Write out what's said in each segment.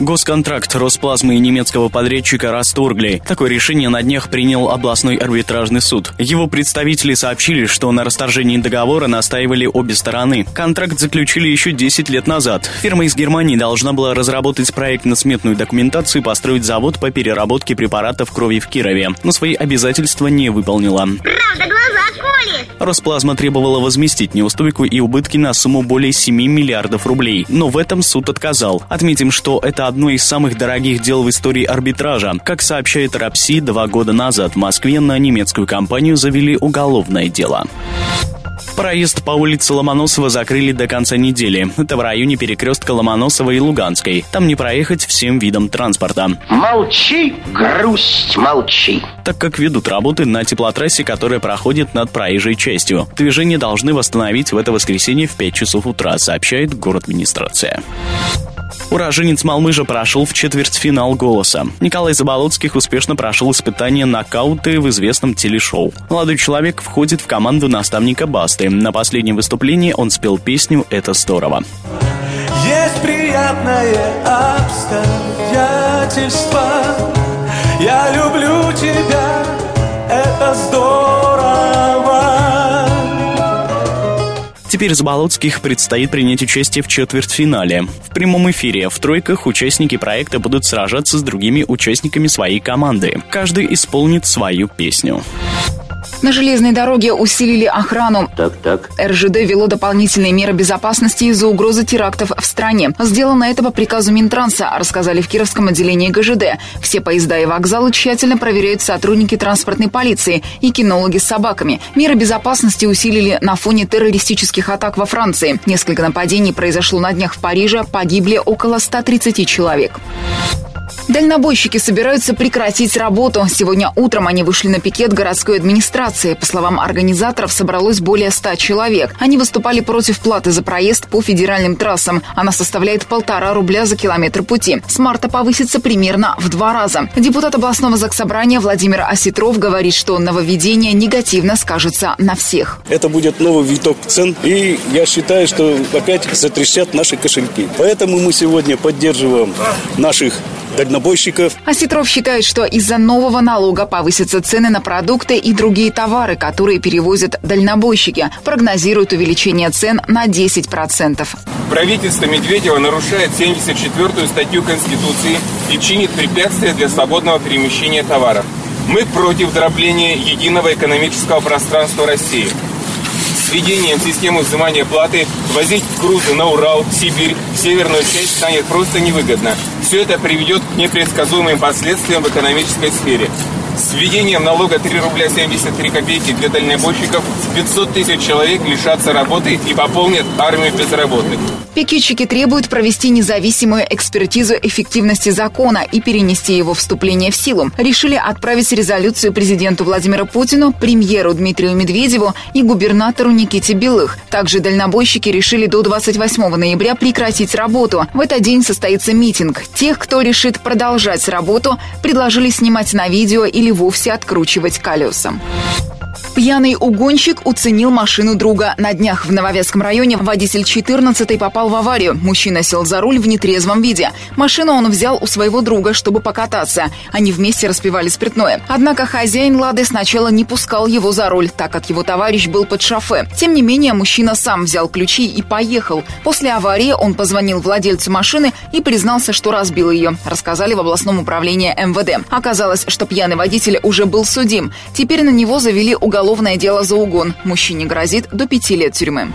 Госконтракт Росплазмы и немецкого подрядчика расторгли. Такое решение на днях принял областной арбитражный суд. Его представители сообщили, что на расторжении договора настаивали обе стороны. Контракт заключили еще 10 лет назад. Фирма из Германии должна была разработать проектно-сметную документацию и построить завод по переработке препаратов крови в Кирове, но свои обязательства не выполнила. Правда, глаза колет. Росплазма требовала возместить неустойку и убытки на сумму более 7 миллиардов рублей, но в этом суд отказал. Отметим, что это одно из самых дорогих дел в истории арбитража. Как сообщает РАПСИ, два года назад в Москве на немецкую компанию завели уголовное дело. Проезд по улице Ломоносова закрыли до конца недели. Это в районе перекрестка Ломоносова и Луганской. Там не проехать всем видам транспорта. Молчи, грусть, молчи. Так как ведут работы на теплотрассе, которая проходит над проезжей частью. Движение должны восстановить в это воскресенье в 5 часов утра, сообщает город администрация. Уроженец Малмыжа прошел в четвертьфинал «Голоса». Николай Заболоцких успешно прошел испытание нокауты в известном телешоу. Молодой человек входит в команду наставника Басты. На последнем выступлении он спел песню «Это здорово». Есть приятное обстоятельство Я люблю тебя, это здорово Теперь Заболоцких предстоит принять участие в четвертьфинале. В прямом эфире в тройках участники проекта будут сражаться с другими участниками своей команды. Каждый исполнит свою песню. На железной дороге усилили охрану. Так, так. РЖД вело дополнительные меры безопасности из-за угрозы терактов в стране. Сделано это по приказу Минтранса, рассказали в Кировском отделении ГЖД. Все поезда и вокзалы тщательно проверяют сотрудники транспортной полиции и кинологи с собаками. Меры безопасности усилили на фоне террористических атак во Франции. Несколько нападений произошло на днях в Париже, погибли около 130 человек. Дальнобойщики собираются прекратить работу. Сегодня утром они вышли на пикет городской администрации. По словам организаторов, собралось более 100 человек. Они выступали против платы за проезд по федеральным трассам. Она составляет полтора рубля за километр пути. С марта повысится примерно в два раза. Депутат областного заксобрания Владимир Осетров говорит, что нововведение негативно скажется на всех. Это будет новый виток цен, и я считаю, что опять затрещат наши кошельки. Поэтому мы сегодня поддерживаем наших дальнобойщиков. Осетров считает, что из-за нового налога повысятся цены на продукты и другие товары, которые перевозят дальнобойщики. Прогнозирует увеличение цен на 10%. Правительство Медведева нарушает 74-ю статью Конституции и чинит препятствия для свободного перемещения товаров. Мы против дробления единого экономического пространства России. С введением системы взимания платы возить грузы на Урал, Сибирь, северную часть станет просто невыгодно. Все это приведет к непредсказуемым последствиям в экономической сфере. С введением налога 3 рубля 73 копейки для дальнобойщиков 500 тысяч человек лишатся работы и пополнят армию безработных. Пикетчики требуют провести независимую экспертизу эффективности закона и перенести его вступление в силу. Решили отправить резолюцию президенту Владимиру Путину, премьеру Дмитрию Медведеву и губернатору Никите Белых. Также дальнобойщики решили до 28 ноября прекратить работу. В этот день состоится митинг. Тех, кто решит продолжать работу, предложили снимать на видео или вовсе откручивать колеса. Пьяный угонщик уценил машину друга. На днях в Нововятском районе водитель 14-й попал в аварию. Мужчина сел за руль в нетрезвом виде. Машину он взял у своего друга, чтобы покататься. Они вместе распивали спиртное. Однако хозяин «Лады» сначала не пускал его за руль, так как его товарищ был под шофе. Тем не менее, мужчина сам взял ключи и поехал. После аварии он позвонил владельцу машины и признался, что разбил ее. Рассказали в областном управлении МВД. Оказалось, что пьяный водитель уже был судим. Теперь на него завели уголовное дело за угон. Мужчине грозит до пяти лет тюрьмы.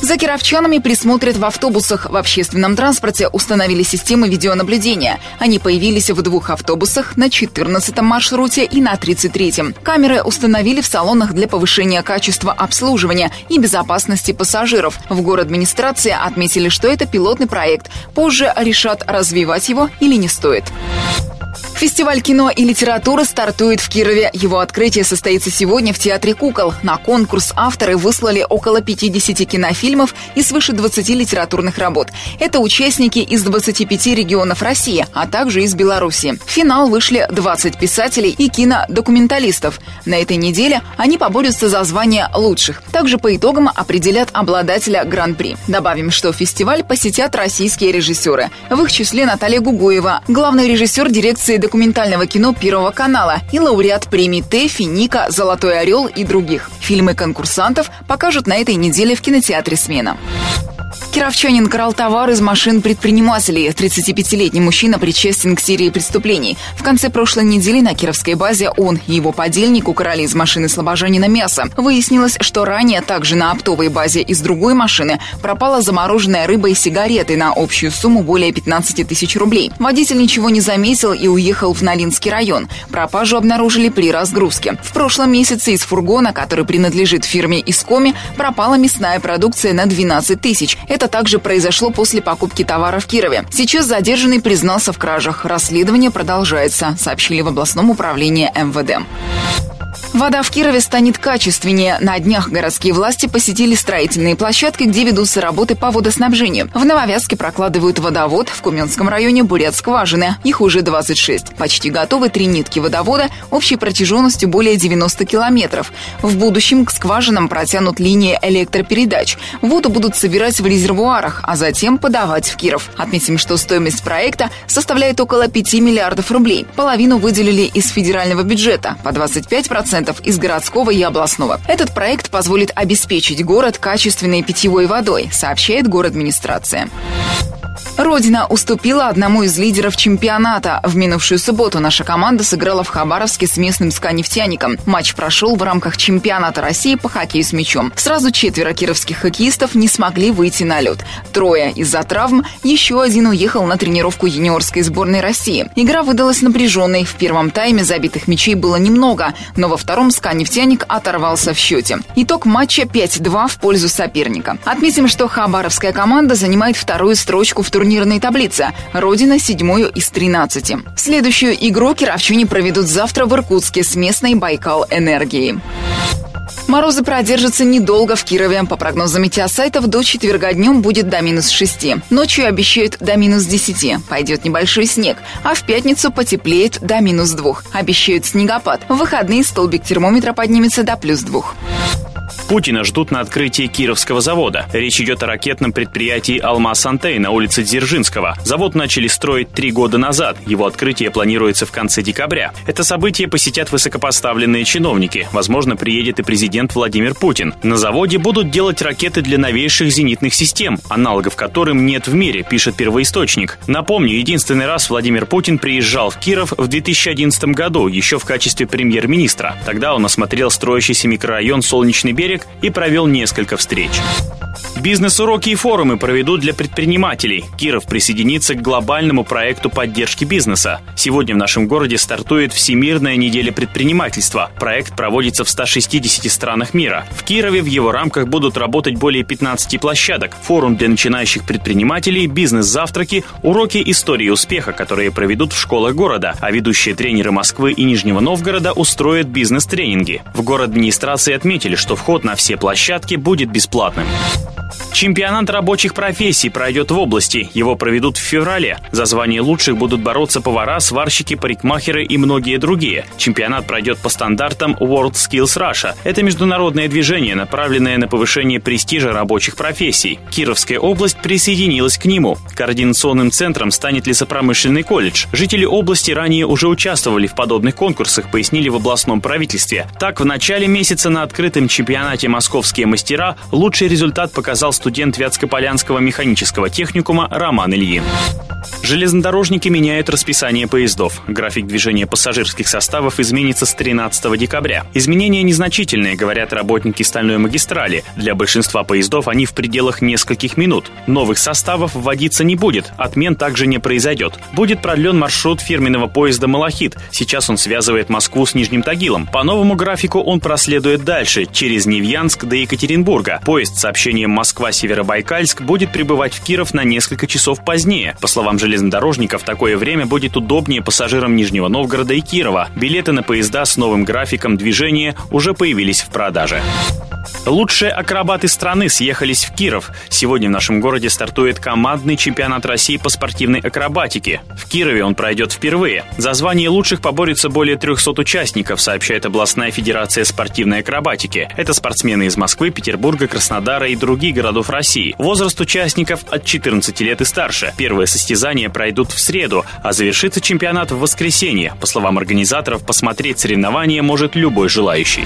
За кировчанами присмотрят в автобусах. В общественном транспорте установили системы видеонаблюдения. Они появились в двух автобусах на 14-м маршруте и на 33-м. Камеры установили в салонах для повышения качества обслуживания и безопасности пассажиров. В город администрации отметили, что это пилотный проект. Позже решат, развивать его или не стоит. Фестиваль кино и литературы стартует в Кирове. Его открытие состоится сегодня в Театре кукол. На конкурс авторы выслали около 50 кинофильмов и свыше 20 литературных работ. Это участники из 25 регионов России, а также из Беларуси. В финал вышли 20 писателей и кинодокументалистов. На этой неделе они поборются за звание лучших. Также по итогам определят обладателя Гран-при. Добавим, что фестиваль посетят российские режиссеры. В их числе Наталья Гугуева, главный режиссер дирекции документального кино Первого канала и лауреат премий ТЭФИ, Ника, Золотой орел и других. Фильмы конкурсантов покажут на этой неделе в кинотеатре «Смена». Кировчанин крал товар из машин предпринимателей. 35-летний мужчина причастен к серии преступлений. В конце прошлой недели на Кировской базе он и его подельник украли из машины слабожанина мясо. Выяснилось, что ранее также на оптовой базе из другой машины пропала замороженная рыба и сигареты на общую сумму более 15 тысяч рублей. Водитель ничего не заметил и уехал в Налинский район. Пропажу обнаружили при разгрузке. В прошлом месяце из фургона, который принадлежит фирме Искоми, пропала мясная продукция на 12 тысяч. Это это также произошло после покупки товара в Кирове. Сейчас задержанный признался в кражах. Расследование продолжается, сообщили в областном управлении МВД. Вода в Кирове станет качественнее. На днях городские власти посетили строительные площадки, где ведутся работы по водоснабжению. В Нововязке прокладывают водовод, в Куменском районе бурят скважины. Их уже 26. Почти готовы три нитки водовода общей протяженностью более 90 километров. В будущем к скважинам протянут линии электропередач. Воду будут собирать в резервуарах, а затем подавать в Киров. Отметим, что стоимость проекта составляет около 5 миллиардов рублей. Половину выделили из федерального бюджета, по 25% из городского и областного. Этот проект позволит обеспечить город качественной питьевой водой, сообщает город администрация. Родина уступила одному из лидеров чемпионата. В минувшую субботу наша команда сыграла в Хабаровске с местным «Ска-нефтяником». Матч прошел в рамках чемпионата России по хоккею с мячом. Сразу четверо кировских хоккеистов не смогли выйти на лед. Трое из-за травм, еще один уехал на тренировку юниорской сборной России. Игра выдалась напряженной. В первом тайме забитых мячей было немного, но во втором «Ска-нефтяник» оторвался в счете. Итог матча 5-2 в пользу соперника. Отметим, что хабаровская команда занимает вторую строчку в турнирной таблице. Родина седьмую из 13. Следующую игру кировчане проведут завтра в Иркутске с местной Байкал Энергией. Морозы продержатся недолго в Кирове. По прогнозам метеосайтов, до четверга днем будет до минус 6. Ночью обещают до минус 10. Пойдет небольшой снег. А в пятницу потеплеет до минус 2. Обещают снегопад. В выходные столбик термометра поднимется до плюс 2. Путина ждут на открытии Кировского завода. Речь идет о ракетном предприятии «Алмаз-Антей» на улице Дзержинского. Завод начали строить три года назад. Его открытие планируется в конце декабря. Это событие посетят высокопоставленные чиновники. Возможно, приедет и президент Владимир Путин. На заводе будут делать ракеты для новейших зенитных систем, аналогов которым нет в мире, пишет первоисточник. Напомню, единственный раз Владимир Путин приезжал в Киров в 2011 году, еще в качестве премьер-министра. Тогда он осмотрел строящийся микрорайон «Солнечный берег» берег и провел несколько встреч. Бизнес-уроки и форумы проведут для предпринимателей. Киров присоединится к глобальному проекту поддержки бизнеса. Сегодня в нашем городе стартует Всемирная неделя предпринимательства. Проект проводится в 160 странах мира. В Кирове в его рамках будут работать более 15 площадок. Форум для начинающих предпринимателей, бизнес-завтраки, уроки истории успеха, которые проведут в школах города, а ведущие тренеры Москвы и Нижнего Новгорода устроят бизнес-тренинги. В город администрации отметили, что вход на все площадки будет бесплатным. Чемпионат рабочих профессий пройдет в области. Его проведут в феврале. За звание лучших будут бороться повара, сварщики, парикмахеры и многие другие. Чемпионат пройдет по стандартам World Skills Russia. Это международное движение, направленное на повышение престижа рабочих профессий. Кировская область присоединилась к нему. Координационным центром станет лесопромышленный колледж. Жители области ранее уже участвовали в подобных конкурсах, пояснили в областном правительстве. Так, в начале месяца на открытом чемпионате «Московские мастера» лучший результат показал студент Вятскополянского механического техникума Роман Ильин. Железнодорожники меняют расписание поездов. График движения пассажирских составов изменится с 13 декабря. Изменения незначительные, говорят работники стальной магистрали. Для большинства поездов они в пределах нескольких минут. Новых составов вводиться не будет, отмен также не произойдет. Будет продлен маршрут фирменного поезда «Малахит». Сейчас он связывает Москву с Нижним Тагилом. По новому графику он проследует дальше, через Новосибирск-Новосельянск до Екатеринбурга. Поезд с сообщением Москва-Северобайкальск будет прибывать в Киров на несколько часов позднее. По словам железнодорожников, такое время будет удобнее пассажирам Нижнего Новгорода и Кирова. Билеты на поезда с новым графиком движения уже появились в продаже. Лучшие акробаты страны съехались в Киров. Сегодня в нашем городе стартует командный чемпионат России по спортивной акробатике. В Кирове он пройдет впервые. За звание лучших поборется более 300 участников, сообщает областная федерация спортивной акробатики. Это спортсмены из Москвы, Петербурга, Краснодара и других городов России. Возраст участников от 14 лет и старше. Первые состязания пройдут в среду, а завершится чемпионат в воскресенье. По словам организаторов, посмотреть соревнования может любой желающий.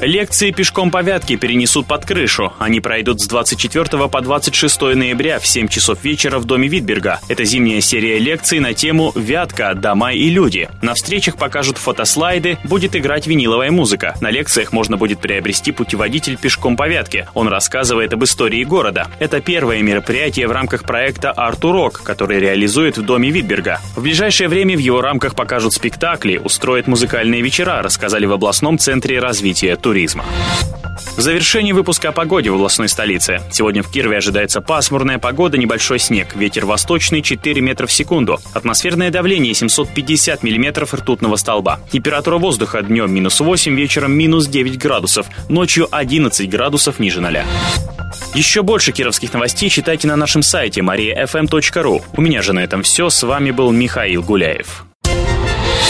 Лекции пешком по Вятке перенесут под крышу. Они пройдут с 24 по 26 ноября в 7 часов вечера в доме Витберга. Это зимняя серия лекций на тему «Вятка. Дома и люди». На встречах покажут фотослайды, будет играть виниловая музыка. На лекциях можно будет приобрести путеводитель пешком по Вятке. Он рассказывает об истории города. Это первое мероприятие в рамках проекта «Артурок», который реализует в доме Витберга. В ближайшее время в его рамках покажут спектакли, устроят музыкальные вечера, рассказали в областном центре развития туризма. В завершении выпуска о погоде в областной столице. Сегодня в Кирове ожидается пасмурная погода, небольшой снег. Ветер восточный 4 метра в секунду. Атмосферное давление 750 миллиметров ртутного столба. Температура воздуха днем минус 8, вечером минус 9 градусов. Ночью 11 градусов ниже 0. Еще больше кировских новостей читайте на нашем сайте mariafm.ru. У меня же на этом все. С вами был Михаил Гуляев.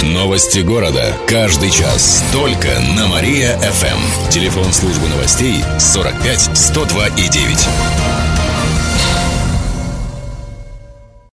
Новости города. Каждый час. Только на Мария-ФМ. Телефон службы новостей 45 102 и 9.